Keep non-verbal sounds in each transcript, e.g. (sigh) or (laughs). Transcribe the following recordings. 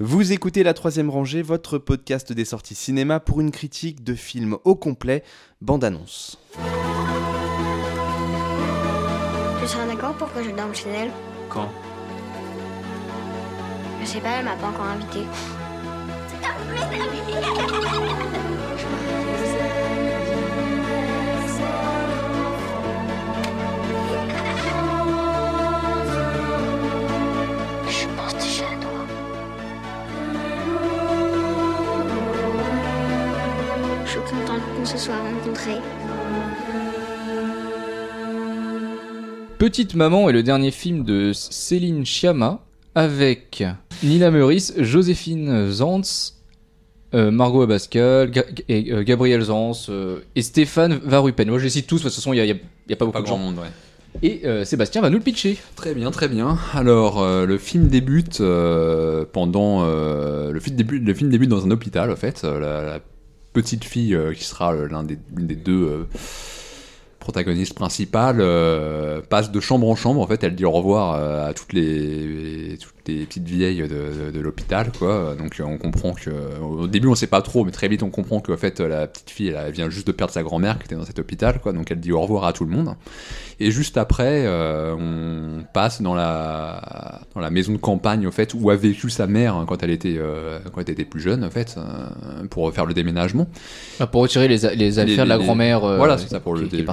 Vous écoutez La Troisième Rangée, votre podcast des sorties cinéma pour une critique de film au complet, bande-annonce. Tu seras d'accord pour que je dorme chez elle? Quand? Je sais pas, elle m'a pas encore invité. Soit rencontrés. Petite Maman est le dernier film de Céline Sciamma avec Nina Meurice, Joséphine Zantz, euh, Margot Abascal, Ga- et, euh, Gabriel Zantz euh, et Stéphane Varupen. Moi je les cite tous, parce que de toute façon il n'y a, pas beaucoup Pas de gens. monde, ouais. Et euh, Sébastien va nous le pitcher. Très bien, très bien. Alors, euh, le film débute euh, pendant. euh, le, film débute, le film débute dans un hôpital, en fait. Euh, La, la petite fille euh, qui sera euh, l'un des, l'une des deux protagonistes principales euh, passe de chambre en chambre. En fait, elle dit au revoir euh, à toutes les, toutes les petites vieilles de, de- de l'hôpital, quoi. Donc, euh, on comprend que. Au début, on sait pas trop, mais très vite, on comprend qu'en fait, la petite fille, elle, elle vient juste de perdre sa grand-mère qui était dans cet hôpital, quoi. Donc, elle dit au revoir à tout le monde. Et juste après, euh, on passe dans la, dans la maison de campagne, au fait, où a vécu sa mère hein, quand elle était, euh, quand elle était plus jeune, en fait, euh, pour faire le déménagement. Ah, pour retirer les, les affaires de la grand-mère voilà, c'est ça, pour qui, le qui est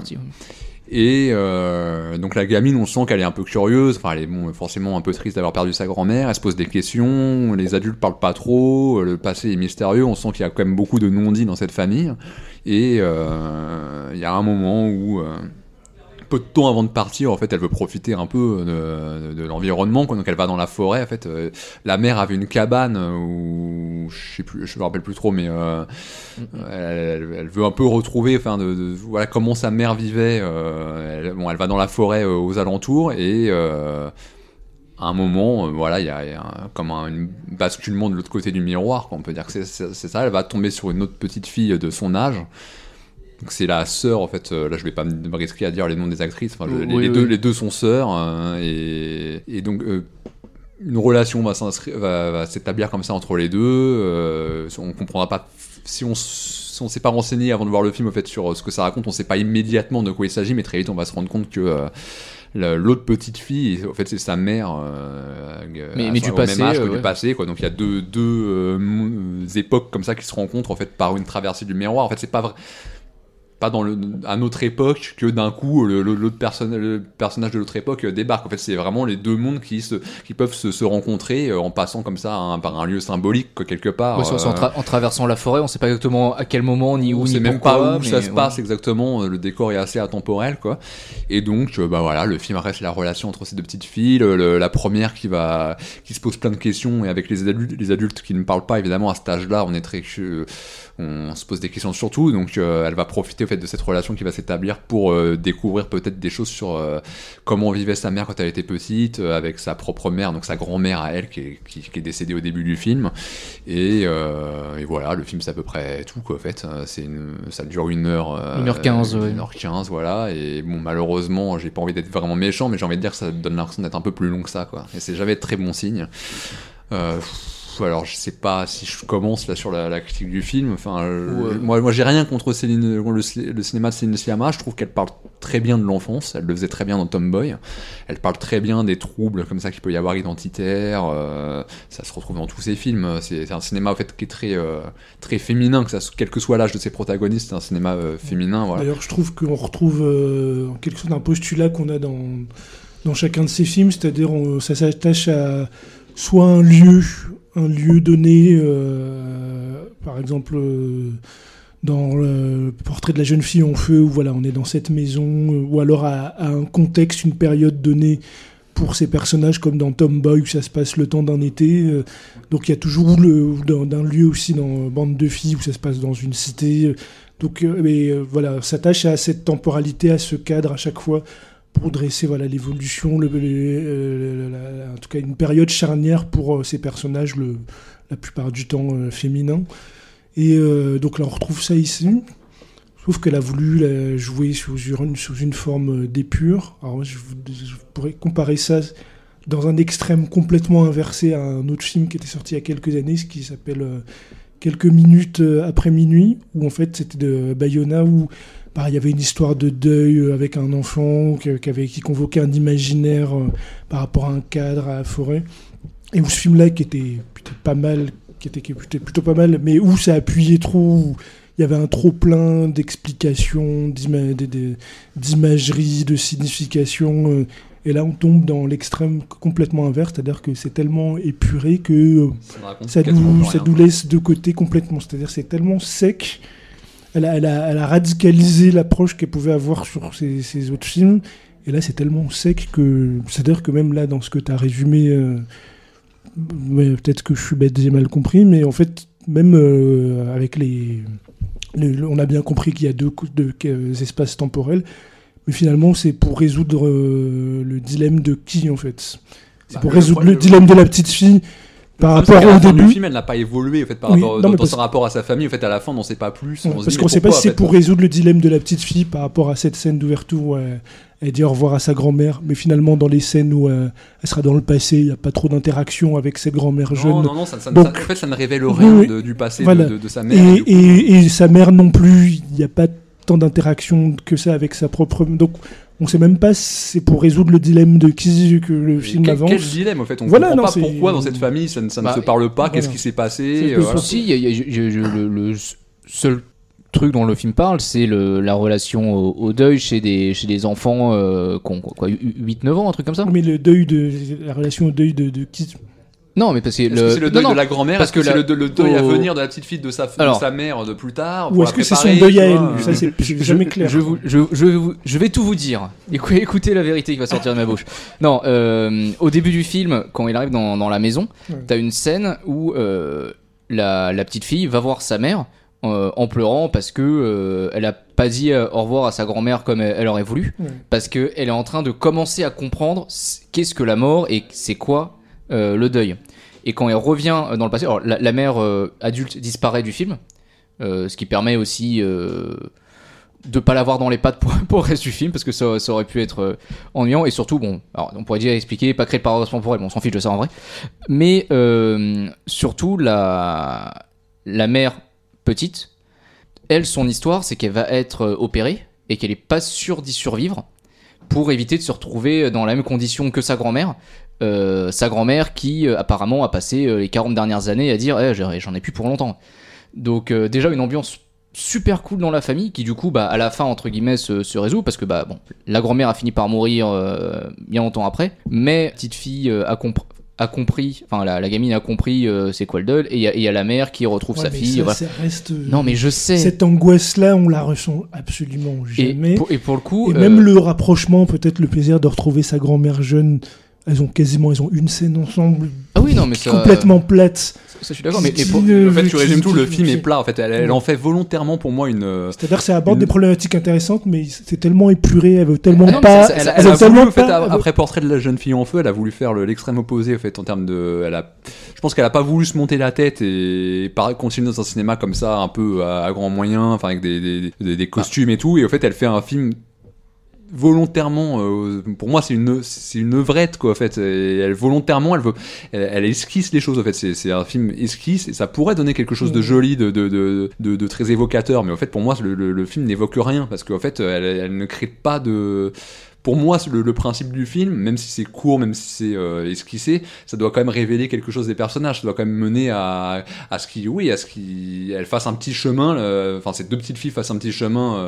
Et euh, donc la gamine, on sent qu'elle est un peu curieuse, enfin elle est forcément un peu triste d'avoir perdu sa grand-mère, elle se pose des questions, les adultes parlent pas trop, le passé est mystérieux, on sent qu'il y a quand même beaucoup de non-dits dans cette famille, et euh, il y a un moment où... euh, peu de temps avant de partir, en fait, elle veut profiter un peu de, de l'environnement, donc elle va dans la forêt. En fait, Euh, la mère avait une cabane où je sais plus, je me rappelle plus trop, mais euh, elle, veut un peu retrouver, enfin, de, de- voilà comment sa mère vivait. euh, elle, bon, elle va dans la forêt euh, aux alentours et euh, à un moment, euh, voilà, il y a, y a un- comme un une basculement de l'autre côté du miroir, quoi. on peut dire que c'est ça. Elle va tomber sur une autre petite fille de son âge. Donc c'est la sœur en fait. euh, là, je vais pas me risquer à dire les noms des actrices. Enfin, je- les, Oui, les oui. deux, les deux sont sœurs euh, et, et donc euh, une relation va s'inscrire- va, va s'établir comme ça entre les deux. euh, on comprendra pas si on si on s'est pas renseigné avant de voir le film au fait sur euh, ce que ça raconte. On sait pas immédiatement de quoi il s'agit, mais très vite on va se rendre compte que l'autre petite fille, en fait, c'est sa mère. euh, Mais- mais du au même passé, âge que du passé, quoi. Donc il y a deux, deux euh, époques comme ça qui se rencontrent en fait par une traversée du miroir. En fait, c'est pas vrai pas dans le, à notre époque que d'un coup le, personnage de l'autre époque euh, débarque. En fait, c'est vraiment les deux mondes qui, se, qui peuvent se, se rencontrer euh, en passant comme ça hein, par un lieu symbolique quoi, quelque part. Ouais, en, euh, tra- en traversant la forêt, on sait pas exactement à quel moment, ni où, on ni sait même pas où mais ça se ouais. passe exactement, le décor est assez atemporel quoi. Et donc bah voilà, le film reste la relation entre ces deux petites filles, le- le- la première qui va qui se pose plein de questions et avec les adultes, les adultes qui ne parlent pas évidemment à cet âge-là, on est très on se pose des questions sur tout, donc euh, elle va profiter au fait de cette relation qui va s'établir pour euh, découvrir peut-être des choses sur euh, comment vivait sa mère quand elle était petite, euh, avec sa propre mère, donc sa grand-mère à elle qui est, qui- qui est décédée au début du film. Et, euh, et voilà, le film c'est à peu près tout quoi en fait. C'est une, ça dure une heure. euh, 1h15, ouais. 1h15, voilà. Et bon, malheureusement, j'ai pas envie d'être vraiment méchant, mais j'ai envie de dire que ça donne l'impression d'être un peu plus long que ça quoi. Et c'est jamais très bon signe. Euh, alors je sais pas si je commence là sur la, la critique du film. Enfin, euh, moi, moi j'ai rien contre Céline, le, cin- le cinéma de Céline Sciamma. Je trouve qu'elle parle très bien de l'enfance. Elle le faisait très bien dans Tomboy. Elle parle très bien des troubles comme ça qu'il peut y avoir identitaires. euh, ça se retrouve dans tous ses films. C'est un cinéma en fait qui est très euh, très féminin, que ça, quel que soit l'âge de ses protagonistes, c'est un cinéma euh, féminin. Voilà. D'ailleurs, je trouve qu'on retrouve en quelque sorte un postulat qu'on a dans, dans chacun de ces films, c'est-à-dire ça s'attache à soit un lieu, un lieu donné, euh, par exemple euh, dans le portrait de la jeune fille en feu, où voilà, on est dans cette maison, euh, ou alors à, un contexte, une période donnée pour ces personnages, comme dans Tomboy, où ça se passe le temps d'un été. donc il y a toujours le, dans- lieu aussi dans Bande de filles, où ça se passe dans une cité. donc, mais, voilà, s'attache à cette temporalité, à ce cadre à chaque fois, pour dresser voilà l'évolution, le, le- en tout cas une période charnière pour euh, ces personnages, la plupart du temps euh, féminins. Et euh, donc là, on retrouve ça ici. Sauf qu'elle a voulu la jouer sous une, forme d'épure. Alors, je, je pourrais comparer ça dans un extrême complètement inversé à un autre film qui était sorti il y a quelques années, ce qui s'appelle Quelques minutes après minuit, où en fait c'était de Bayona, où bah, il y avait une histoire de deuil euh, avec un enfant qui, qui avait, qui convoquait un imaginaire euh, par rapport à un cadre, à la forêt. Et où ce film-là, qui était plutôt pas mal, qui était, qui était plutôt pas mal, mais où ça appuyait trop, il y avait un trop plein d'explications, d'ima- de- de- d'imagerie, de signification. euh, et là, on tombe dans l'extrême complètement inverse, c'est-à-dire que c'est tellement épuré que Ça nous, ça nous laisse de côté complètement. C'est-à-dire c'est tellement sec. Elle a, elle a- elle a radicalisé l'approche qu'elle pouvait avoir sur ses, ses autres films. Et là, c'est tellement sec que. C'est-à-dire que même là, dans ce que tu as résumé, euh, ouais, peut-être que je suis bête, j'ai mal compris, mais en fait, même euh, avec les, les- On a bien compris qu'il y a deux, euh, espaces temporels. Mais finalement, c'est pour résoudre le dilemme de qui, en fait C'est Bah, pour résoudre le dilemme de la petite fille par Le rapport au début. film, elle n'a pas évolué en fait, par Oui, rapport, non, dans, parce- son rapport à sa famille. En fait, à la fin, on ne sait pas plus. Ouais, on se parce qu'on mais sait pas si c'est pour résoudre le dilemme de la petite fille par rapport à cette scène d'ouverture où euh, elle dit au revoir à sa grand-mère, mais finalement dans les scènes où euh, elle sera dans le passé, il n'y a pas trop d'interaction avec cette grand-mère jeune. Non, non, non, ça, ça- Donc- ça- en fait, ça ne révèle rien oui. de- du passé de- Voilà. de, de sa mère. Et, et- et sa mère non plus, il n'y a pas tant d'interaction que ça avec sa propre. Donc on sait même pas si c'est pour résoudre le dilemme de qui que le film quel, avance. quel dilemme en fait? On Voilà, comprend non, pas pourquoi dans cette famille ça ne, ça ne Bah, se parle pas, qu'est-ce qui s'est passé. Euh, que voilà. Si, il y a- il y a- je- je- le, le seul truc dont le film parle, c'est la relation au, au deuil chez des, chez des enfants euh, qui ont quoi, 8-9 ans, un truc comme ça? Mais le deuil de la relation au deuil de, de qui? Non, mais parce que le, c'est le deuil non, de la grand-mère parce Est-ce que, que c'est la- le, de- le deuil à au- venir de la petite fille de sa, de sa mère de plus tard Ou est-ce que c'est son deuil à elle? Ça c'est je, jamais clair. Je, vous- je, je, vous- je vais tout vous dire. Écou- Écoutez la vérité qui va sortir de ma bouche. Non, euh, au début du film, quand il arrive dans, dans la maison, Ouais. t'as une scène où euh, la, la petite fille va voir sa mère euh, en pleurant parce que euh, elle a pas dit au revoir à sa grand-mère comme elle, elle aurait voulu, Ouais. parce que elle est en train de commencer à comprendre qu'est-ce que la mort et c'est quoi le deuil. Et quand elle revient euh, dans le passé, alors la, mère euh, adulte disparaît du film, euh, ce qui permet aussi euh, de pas l'avoir dans les pattes pour, (laughs) pour le reste du film parce que ça, aurait pu être euh, ennuyant et surtout bon alors on pourrait dire expliquer pas créer de paradoxe temporel bon on s'en fiche de ça en vrai mais euh, surtout la la mère petite elle son histoire c'est qu'elle va être euh, opérée et qu'elle est pas sûre d'y survivre pour éviter de se retrouver dans la même condition que sa grand-mère Euh, sa grand-mère qui euh, apparemment a passé euh, les 40 dernières années à dire Eh, j'en ai plus pour longtemps donc déjà une ambiance super cool dans la famille qui du coup bah, à la fin entre guillemets se, se résout parce que bah bon la grand-mère a fini par mourir bien longtemps après mais petite fille a, a compris enfin la, la gamine a compris c'est quoi le deuil et il y, a- y la mère qui retrouve Ouais, sa fille ça, voilà. ça reste. non mais je sais Cette angoisse-là, on la ressent absolument et jamais. pour, et pour le coup Et même le rapprochement, peut-être le plaisir de retrouver sa grand-mère jeune. Elles ont quasiment, elles ont une scène ensemble ah oui non mais ça complètement plate. ça, je suis d'accord mais, pour- En fait, tu résumes tout, le film est plat. En fait, elle, elle en fait volontairement pour moi une. euh, C'est-à-dire que ça aborde Une- des problématiques intéressantes, mais c'est tellement épuré, elle veut tellement Ah pas. Elle, ça- elle veut a tellement voulu, en fait, après Portrait de la jeune fille en feu, elle a voulu faire le- l'extrême opposé, en fait, en termes de. Elle a, je pense qu'elle a pas voulu se monter la tête et par- continuer dans un cinéma comme ça, un peu à, à grands moyens, enfin avec des, des, des- des costumes et tout. Et en fait, elle fait un film volontairement euh, pour moi c'est une c'est une œuvrette quoi en fait et elle volontairement elle veut elle, elle esquisse les choses en fait c'est c'est un film esquisse et ça pourrait donner quelque chose de Mhm. joli de de, de, de, de très évocateur mais en fait pour moi le, le, le film n'évoque rien parce qu'en fait elle, elle ne crée pas de pour moi, le, le principe du film, même si c'est court, même si c'est euh, esquissé, ça doit quand même révéler quelque chose des personnages. Ça doit quand même mener à, à ce qui, oui, à ce qu'elle fasse un petit chemin. euh, Enfin, ces deux petites filles fassent un petit chemin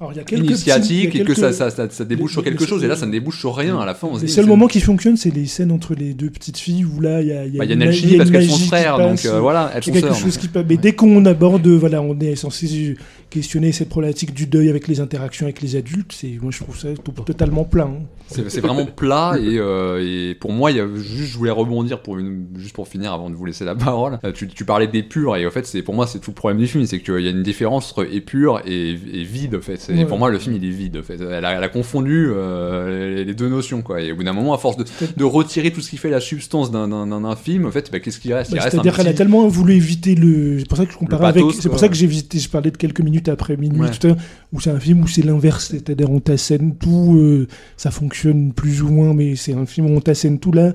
Alors, il y a quelques initiatique petits- il y et que ça, ça, ça, ça débouche les- sur quelque les- chose. Et là, ça ne débouche sur rien. À la fin, on se Les seuls moments qui fonctionnent, c'est les scènes entre les deux petites filles où là, il y a, il y a Bah, il y a une une alchimie parce une qu'elles sont frères, donc euh, voilà, elles sont quelque sœurs. chose donc. qui. Mais dès qu'on aborde, voilà, on est censé questionner cette problématique du deuil avec les interactions avec les adultes. C'est, moi, je trouve ça to- totalement plein. hein. C'est vraiment plat et, euh, et pour moi, il y a juste, je voulais rebondir pour une, juste pour finir avant de vous laisser la parole. Euh, Tu, tu parlais d'épure et en fait, c'est pour moi, c'est tout le problème du film, c'est qu'il y a une différence entre épure et, et vide en fait. Et Ouais. pour moi, le film il est vide en fait. Elle a, elle a confondu euh, les, les deux notions quoi. Et au bout d'un moment, à force de, de retirer tout ce qui fait la substance d'un- film, en fait, bah, qu'est-ce qui reste? Bah, C'est-à-dire qu'elle a tellement voulu éviter le. C'est pour ça que je comparais avec. C'est pour ça que j'ai visité. Je parlais de quelques minutes minutes après minuit, Ouais. tout à l'heure, où c'est un film où c'est l'inverse, c'est-à-dire on t'assène tout, euh, ça fonctionne plus ou moins, mais c'est un film où on t'assène tout là.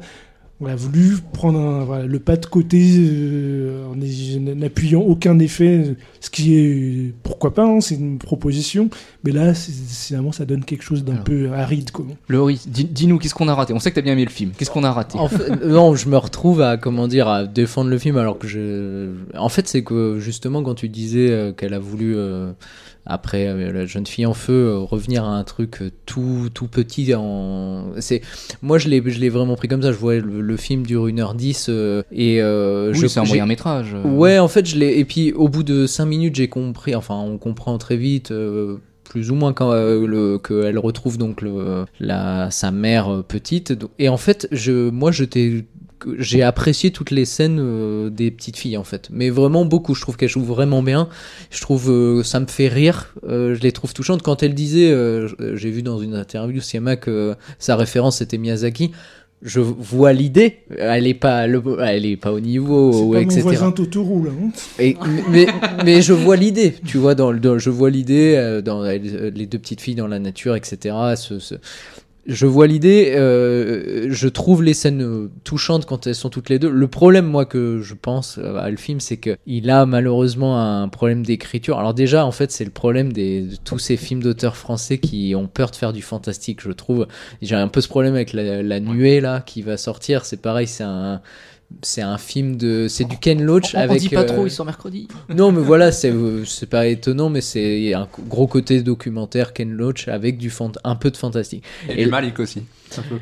On a voulu prendre un- voilà, le pas de côté euh, en n'appuyant aucun effet, ce qui est pourquoi pas, hein, c'est une proposition, mais là finalement ça donne quelque chose d'un peu aride. Quoi. Laurie, dis- dis-nous, qu'est-ce qu'on a raté? On sait que t'as bien aimé le film. Qu'est-ce qu'on a raté? En fait, non, je me retrouve à comment dire à défendre le film alors que je. En fait, c'est que justement quand tu disais euh, qu'elle a voulu euh, après euh, la jeune fille en feu euh, revenir à un truc euh, tout tout petit en c'est moi je l'ai je l'ai vraiment pris comme ça je vois le, le film dure 1h10 euh, et Oui, je c'est un moyen métrage. Ouais, en fait, je l'ai. Et puis, au bout de 5 minutes, j'ai compris. Enfin, on comprend très vite. plus ou moins quand euh, le qu'elle retrouve donc le la sa mère petite et en fait je moi je t'ai que j'ai apprécié toutes les scènes euh, des petites filles en fait mais vraiment beaucoup je trouve qu'elles jouent vraiment bien je trouve euh, ça me fait rire euh, je les trouve touchantes quand elle disait euh, j'ai vu dans une interview Siama que sa référence c'était Miyazaki je vois l'idée elle est pas le- elle est pas au niveau C'est ou pas mon etc voisin Totoro là. hein. et, mais, mais je vois l'idée, tu vois, dans, le- dans- je vois l'idée euh, dans euh, les deux petites filles dans la nature, etc. ce- ce- je vois l'idée, euh, je trouve les scènes euh, touchantes quand elles sont toutes les deux. Le problème, moi, que je pense euh, à le film, c'est que il a malheureusement un problème d'écriture. Alors déjà, en fait, c'est le problème des, de tous ces films d'auteurs français qui ont peur de faire du fantastique, je trouve. J'ai un peu ce problème avec la, la nuée, là, qui va sortir. C'est pareil, c'est un... C'est un film de, c'est du Ken Loach on, on avec. dit pas euh, trop, il sort mercredi. non, mais voilà, c'est euh, c'est pas étonnant, mais c'est un gros côté documentaire Ken Loach avec du fant- un peu de fantastique. Et, Et- du Malik aussi. Un peu.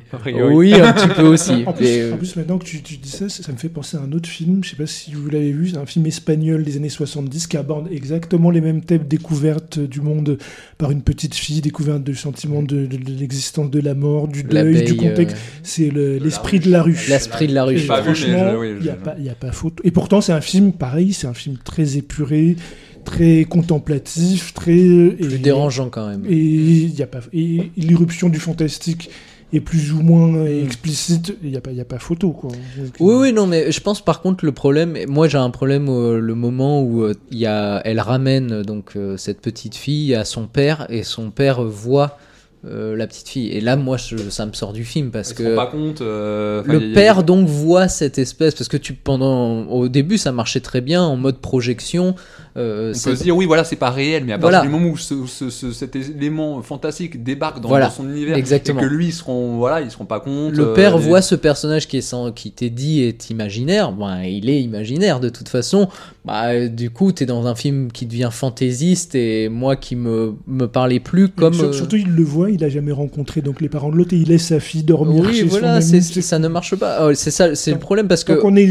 Oui, un petit peu aussi. En plus, mais, euh, en plus, maintenant que tu, tu dis ça, ça, ça me fait penser à un autre film, je sais pas si vous l'avez vu, c'est un film espagnol des années 70 qui aborde exactement les mêmes thèmes, découverte du monde par une petite fille, découverte du sentiment de, de- de l'existence de la mort, du deuil, du contexte. euh, C'est l'esprit ruche. de la rue. l'esprit de la rue. Franchement, il n'y a, pas- il y a pas photo. Et pourtant, c'est un film pareil, c'est un film très épuré, très contemplatif, très. plus et- dérangeant quand même. Et il y a pas et l'irruption du fantastique est plus ou moins Mm. explicite. Il n'y a pas, il y a pas photo quoi. Oui, oui, non, mais je pense par contre le problème, moi j'ai un problème euh, le moment où euh, il y a, elle ramène donc euh, cette petite fille à son père et son père voit euh, la petite fille. Et là, moi, je- ça me sort du film parce que rend pas compte. euh, le y a- y a- père donc voit cette espèce parce que tu pendant au début ça marchait très bien en mode projection. euh, On peut se dire oui voilà c'est pas réel mais à Voilà. partir du moment où ce- ce- ce- cet élément fantastique débarque dans, Voilà. dans son univers Exactement. et que lui ils seront voilà ils seront pas compte Le euh, père les- voit ce personnage qui est sans, qui t'est dit est imaginaire. Ben, il est imaginaire de toute façon. Bah, euh, du coup, t'es dans un film qui devient fantaisiste et moi qui me me parlait plus comme. sur- euh, Surtout, il le voit, il a jamais rencontré donc les parents de l'autre et il laisse sa fille dormir oui, chez voilà, son c'est, ami. ça ne marche pas. Oh, c'est ça, c'est le Tant- problème parce Tant que qu'on est,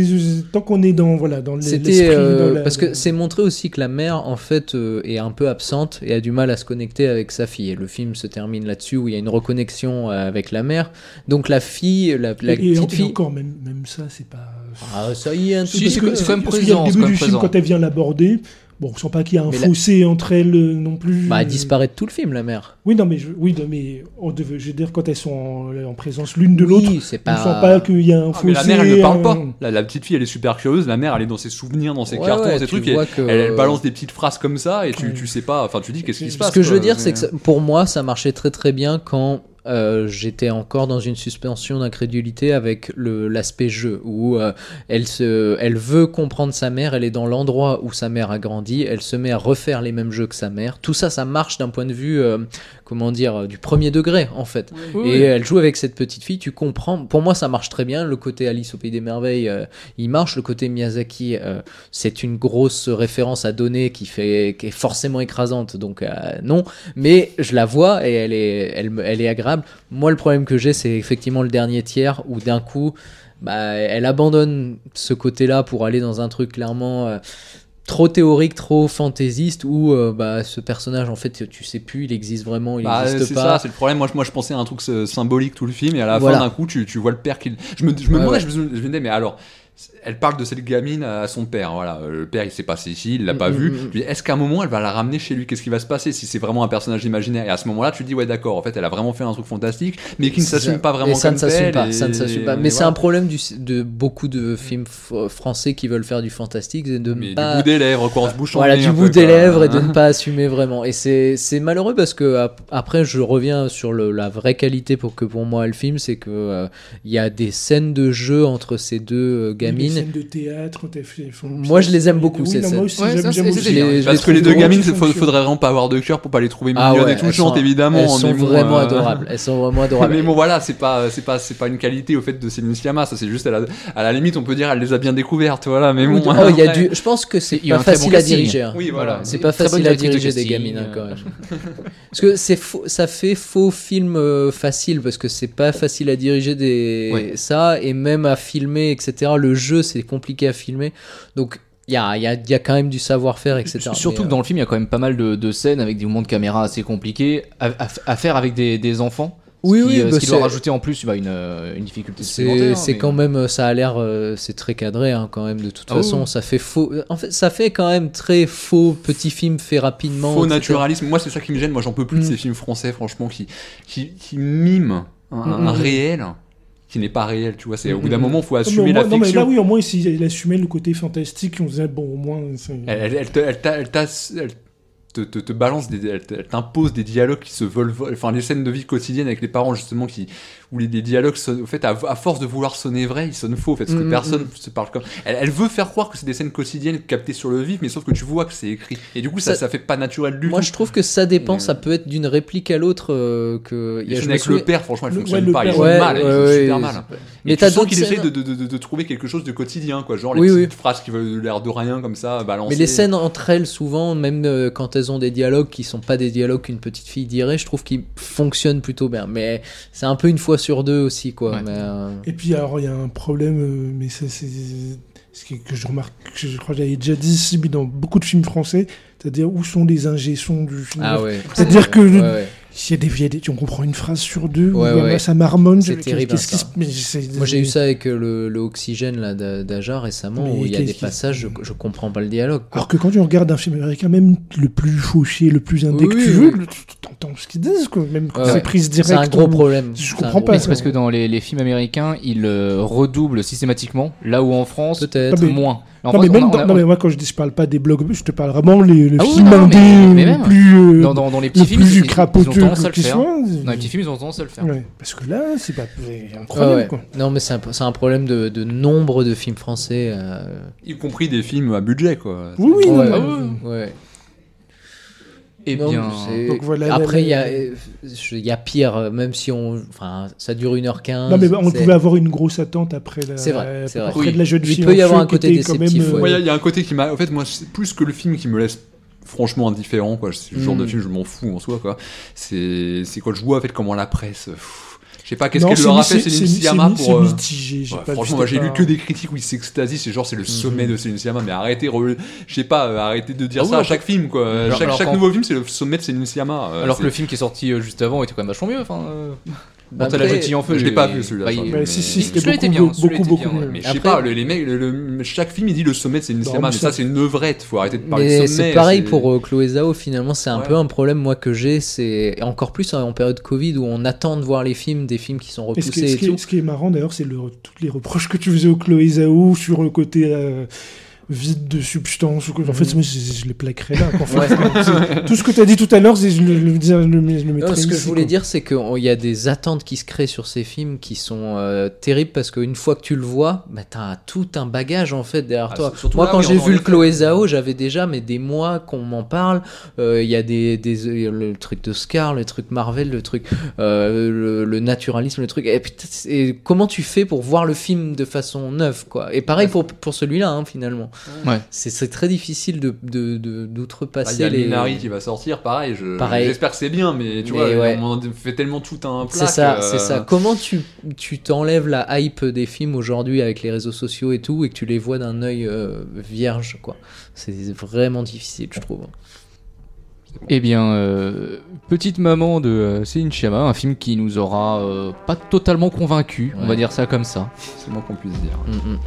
tant qu'on est dans voilà dans l'esprit, euh, la- parce que c'est montré aussi que la mère en fait euh, est un peu absente et a du mal à se connecter avec sa fille. Et le film se termine là-dessus où il y a une reconnexion euh, avec la mère. Donc la fille, la, la et, et en- petite et fille. encore même même ça c'est pas. Ah ça y est, un tout Si, c'est peu. que- c'est quand même parce qu'il y a présent, le c'est début du film quand elle vient l'aborder. Bon, on sent pas qu'il y a un Mais la- fossé entre elles euh, non plus. Bah, elle euh, disparaît de tout le film, la mère. Oui, non, mais je, oui, non, mais on devait- je veux dire quand elles sont en, en présence l'une de l'autre, Oui, c'est on ne pas. sent pas qu'il y a un Ah, fossé. mais la mère elle ne parle un- pas la, la petite fille elle est super curieuse la mère elle est dans ses souvenirs dans ses Ouais, cartons ouais, dans ses trucs et que- elle, elle balance des petites phrases comme ça et tu, Ouais. tu sais pas enfin tu dis qu'est-ce qui se passe Ce que je veux dire, c'est que ça- pour moi, ça marchait très très bien quand euh, j'étais encore dans une suspension d'incrédulité avec l'aspect jeu, où euh, elle, elle veut comprendre sa mère, elle est dans l'endroit où sa mère a grandi, elle se met à refaire les mêmes jeux que sa mère. Tout ça, ça marche d'un point de vue, euh, comment dire, euh, du premier degré en fait. Et elle joue avec cette petite fille, tu comprends. Pour moi, ça marche très bien. Le côté Alice au Pays des Merveilles, euh, il marche. Le côté Miyazaki, euh, c'est une grosse référence à donner qui, fait, qui est forcément écrasante. Donc, euh, non. Mais je la vois et elle est, elle est agréable. Moi, le problème que j'ai, c'est effectivement le dernier tiers où d'un coup, bah, elle abandonne ce côté-là pour aller dans un truc clairement. Trop théorique, trop fantaisiste, où euh, bah, ce personnage, en fait, tu sais plus, il existe vraiment, il Bah, n'existe c'est pas. ça, c'est le problème. Moi, je- moi, je pensais à un truc symbolique tout le film, et à la Voilà. fin, d'un coup, tu, tu vois le père qui. Je me, je me Ouais, demandais, ouais. je me disais, mais alors, elle parle de cette gamine à son père. Voilà, Euh, le père il s'est passé ici, il l'a pas Mm, vu. mm, mm. Est-ce qu'à un moment elle va la ramener chez lui? Qu'est-ce qui va se passer si c'est vraiment un personnage imaginaire? Et à ce moment-là, tu te dis ouais d'accord, en fait elle a vraiment fait un truc fantastique, mais qui ne s'assume pas vraiment et ça comme ne s'assume pas, et- ça ne s'assume pas. Mais c'est voilà. un problème du, de beaucoup de films f- français qui veulent faire du fantastique, de Mais pas du bout des lèvres, quoi, on se bouche voilà du bout peu, des quoi. lèvres et de (laughs) ne pas assumer vraiment. Et c'est malheureux parce que ap- après je reviens sur le- la vraie qualité pour que pour moi le film, c'est que euh, il y a des scènes de jeu entre ces deux Les scènes de théâtre, Moi, je les aime beaucoup, Oui, ces scènes. Parce que les deux gamines, il faudrait vraiment pas avoir de cœur pour pas les trouver Ah mignonnes ouais, et touchantes, elles sont- évidemment. Elles mais sont vraiment euh, adorables. Elles sont vraiment (laughs) adorables. Mais bon voilà, c'est pas c'est pas c'est pas une qualité au fait de Céline Sciamma, ça c'est juste à la, à la limite on peut dire elle les a bien découvertes voilà, mais bon. Oh, il y a du... Je pense que c'est pas facile à diriger. hein. Oui, voilà. C'est pas facile à diriger des gamines hein, quand même. parce que c'est faux- ça fait faux film euh, facile parce que c'est pas facile à diriger des ça et même à filmer etc. Le jeu c'est compliqué à filmer donc il y a, il y, a, il y a quand même du savoir-faire etc. Surtout Mais, que dans le film, il y a quand même pas mal de, de scènes avec des mouvements de caméra assez compliqués à, à- à faire avec des, des enfants. Oui, ce qui, oui, euh, bah, ce qui doit rajouter en plus bah, une, euh, une difficulté c'est supplémentaire. c'est mais- quand même euh, ça a l'air euh, c'est très cadré hein, quand même de toute Ah façon oui. ça fait faux en fait ça fait quand même très faux petit film fait rapidement Faux etc. naturalisme, moi c'est ça qui me gêne, moi j'en peux plus de Mm. ces films français franchement qui qui, qui miment un, Mm, un mm. réel qui n'est pas réel, tu vois, c'est au bout d'un mm. moment faut Non, mais, assumer au la moins- non, mais fiction. là, oui, au moins, s'il il assumait le côté fantastique, on disait, bon, au moins. c'est- Elle, elle, elle te, elle t'a- elle t'a- elle te, te- te balance, des, elle t'impose des dialogues qui se veulent, enfin les scènes de vie quotidienne avec les parents justement qui, où les, les dialogues, sonnent- au fait, à, à force de vouloir sonner vrai, ils sonnent faux, en fait, parce que Mm, mm, personne se parle comme. Elle, elle veut faire croire que c'est des scènes quotidiennes captées sur le vif, mais sauf que tu vois que c'est écrit, et du coup ça, Ça- ça fait pas naturel du moi tout. je trouve que ça dépend Mais- ça peut être d'une réplique à l'autre euh, que Les je avec souviens- le père, franchement, elles Le- fonctionnent ouais, le pas, jouent ouais, mal, ouais, super mal. Mais t'as tu sens d'autres qu'il essaie de, trouver quelque chose de quotidien, quoi. Genre les petites phrases qui veulent l'air de rien comme ça, balancer. Mais les scènes entre elles, souvent, même euh, quand elles ont des dialogues qui sont pas des dialogues qu'une petite fille dirait, je trouve qu'ils fonctionnent plutôt bien. Mais c'est un peu une fois sur deux aussi, quoi. Ouais. Mais, euh, Et puis, alors, il y a un problème, euh, mais ça, c'est ce que je remarque, que je crois que j'avais déjà dit ici, mais dans beaucoup de films français, c'est-à-dire où sont les ingé-sons du film? Ah ouais. C'est-à-dire que Ouais, S'il y a des vieilles, on comprend une phrase sur deux, Ouais, ça marmonne. C'est terrible, ça. se- c'est- Moi j'ai eu ça avec euh, le, le Oxygène là, d'A- d'Aja récemment Mais où il y a des passages, je, je comprends pas le dialogue. quoi. Alors que quand tu regardes un film américain, même le plus fauché, le plus indé que Oui, tu veux, oui. le- tu entends ce qu'ils disent, quoi. Même quand Ouais, c'est prise C'est directe. un gros ou- problème. Je C'est comprends pas, c'est parce que dans les, les films américains, ils euh, redoublent systématiquement, là où en France, Peut-être. Ah, mais- moins. En Non, mais même on a- dans- on a- non, mais moi, quand je dis, je parle pas des blogs, je te parle vraiment les, le Ah oui, film non, mais- mais plus, euh, dans, dans, dans les petits films, plus ils, ils ont crapoteux tendance à le qui faire. soit. Dans les petits films, ils ont tendance à le faire. Ouais, parce que là, c'est pas Ouais, incroyable, ouais. quoi. Non mais c'est un, problème de, de nombre de films français. euh, Y compris des films à budget, quoi. Oui, oui, non, ouais, mais- Ah ouais. Eh Non, bien, c'est- Donc voilà, Après, il y, a, y pire, euh, même si on. Enfin, ça dure 1h15. Non, mais on pouvait avoir une grosse attente après la, C'est vrai, c'est vrai. après Oui. de la jeune Il peut y avoir un côté déceptif, euh, ouais. Il y, a- il y a un côté qui m'a. En fait, moi, c'est plus que le film qui me laisse franchement indifférent, quoi. C'est le genre Mm. de film, je m'en fous en soi, quoi. C'est c'est quand je vois, en fait, comment la presse. pff, sais pas, qu'est-ce qu'elle leur a fait, Céline Sciamma c'est pour. euh, mitigé. ouais, pas- franchement, moi j'ai lu que des critiques où ils s'extasient, c'est genre c'est le sommet de Céline Sciamma, mais arrêtez, re- je sais pas, euh, arrêtez de dire Ah ça oui, à chaque film quoi. Alors- chaque alors chaque quand- nouveau film c'est le sommet de Céline Sciamma. euh, alors que le film qui est sorti euh, juste avant était quand même vachement mieux. Enfin, Quand elle a jeté en feu, je l'ai pas vu celui-là. bah, mais- si, si, c'était Celui-là était beaucoup, bien, beaucoup, beaucoup mieux. Mais je sais pas, chaque film il dit le sommet de Céline Non, Sciamma, mais ça- c'est une œuvrette, faut arrêter de parler de sommet. c'est pareil c'est- pour euh, Chloé Zhao finalement c'est un peu un problème moi que j'ai c'est encore plus hein, en période Covid où on attend de voir les films des films qui sont repoussés ce qui est, marrant d'ailleurs, c'est tous les reproches que tu faisais au Chloé Zhao sur le côté euh, vide de substance. ou que- En fait, moi, je, je les plaquerais là. quoi. En fait, c'est- tout ce que tu as dit tout à l'heure, c'est- je le, le, je le, je le mettrais Non, ce que ici, je voulais quoi. dire, c'est qu'il y a des attentes qui se créent sur ces films qui sont euh, terribles parce qu'une fois que tu le vois, bah, t'as tout un bagage en fait derrière Ah, toi. surtout Moi, là, quand oui, j'ai en vu le effet. Chloé Zhao, j'avais déjà mais des mois qu'on m'en parle. Euh, Il y a des, des le truc de Scar, le truc Marvel, le truc euh, le, le naturalisme, le truc. Et, putain, c'est- et comment tu fais pour voir le film de façon neuve, quoi? Et pareil pour pour celui-là, hein, finalement. Ouais. C'est c'est très difficile de de- de- Ah, Il d'outrepasser y a les. Minari qui va sortir, pareil. je- Pareil. J'espère que c'est bien, mais tu Mais vois, ouais. on fait tellement tout un plat. C'est ça, c'est ça. Comment tu tu t'enlèves la hype des films aujourd'hui avec les réseaux sociaux et tout et que tu les vois d'un œil euh, vierge quoi? C'est vraiment difficile, je trouve. Eh bien, euh, Petite Maman de euh, Céline un film qui nous aura euh, pas totalement convaincus, on va dire ça comme ça. C'est le moins qu'on puisse dire. Mm, mm.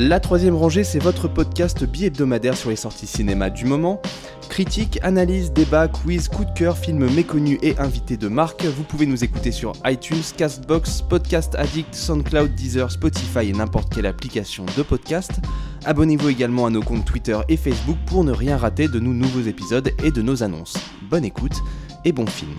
La troisième rangée, c'est votre podcast bi-hebdomadaire sur les sorties cinéma du moment. Critique, analyse, débat, quiz, coup de cœur, films méconnus et invités de marque. Vous pouvez nous écouter sur iTunes, Castbox, Podcast Addict, SoundCloud, Deezer, Spotify et n'importe quelle application de podcast. Abonnez-vous également à nos comptes Twitter et Facebook pour ne rien rater de nos nouveaux épisodes et de nos annonces. Bonne écoute et bon film.